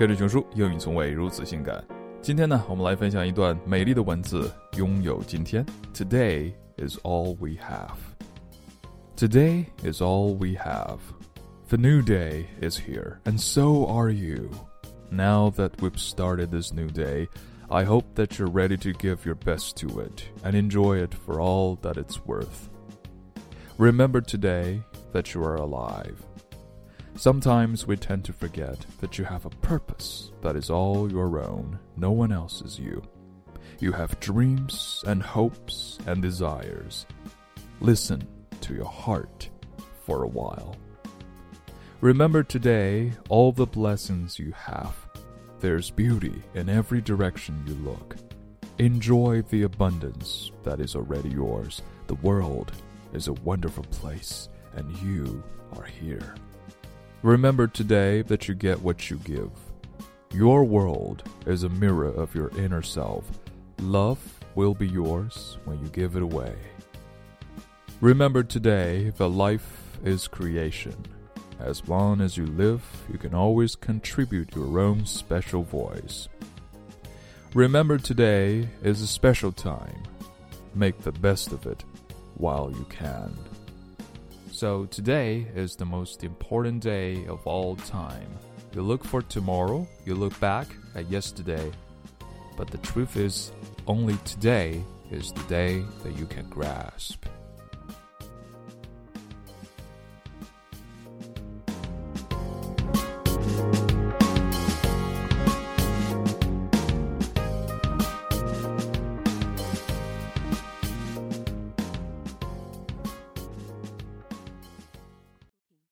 跟着熊叔，英语从未如此性感。今天呢，我们来分享一段美丽的文字，拥有今天。Today is all we have. Today is all we have. The new day is here, and so are you. Now that we've started this new day, I hope that you're ready to give your best to it and enjoy it for all that it's worth. Remember today that you are alive. Sometimes we tend to forget that you have a purpose that is all your own, no one else's you. You have dreams and hopes and desires. Listen to your heart for a while. Remember today all the blessings you have. There's beauty in every direction you look. Enjoy the abundance that is already yours. The world is a wonderful place, and you are here. Remember today that you get what you give. Your world is a mirror of your inner self. Love will be yours when you give it away. Remember today that life is creation. As long as you live, you can always contribute your own special voice. Remember today is a special time. Make the best of it while you can. So today is the most important day of all time. You look for tomorrow, you look back at yesterday, but the truth is, only today is the day that you can grasp.